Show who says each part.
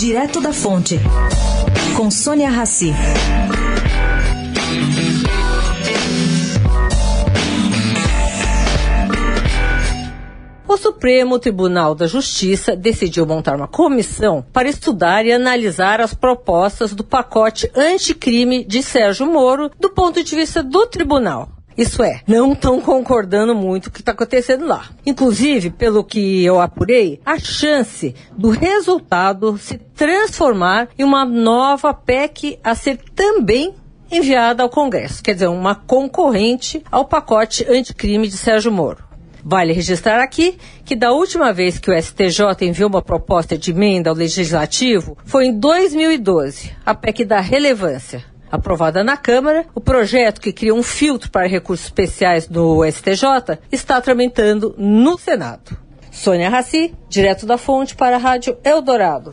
Speaker 1: Direto da Fonte, com Sônia Rassi.
Speaker 2: O Supremo Tribunal da Justiça decidiu montar uma comissão para estudar e analisar as propostas do pacote anticrime de Sérgio Moro do ponto de vista do tribunal. Isso é, não estão concordando muito com o que está acontecendo lá. Inclusive, pelo que eu apurei, a chance do resultado se transformar em uma nova PEC a ser também enviada ao Congresso, quer dizer, uma concorrente ao pacote anticrime de Sérgio Moro. Vale registrar aqui que da última vez que o STJ enviou uma proposta de emenda ao Legislativo foi em 2012, a PEC da relevância. Aprovada na Câmara, o projeto que cria um filtro para recursos especiais do STJ está tramitando no Senado. Sônia Raci, direto da fonte para a Rádio Eldorado.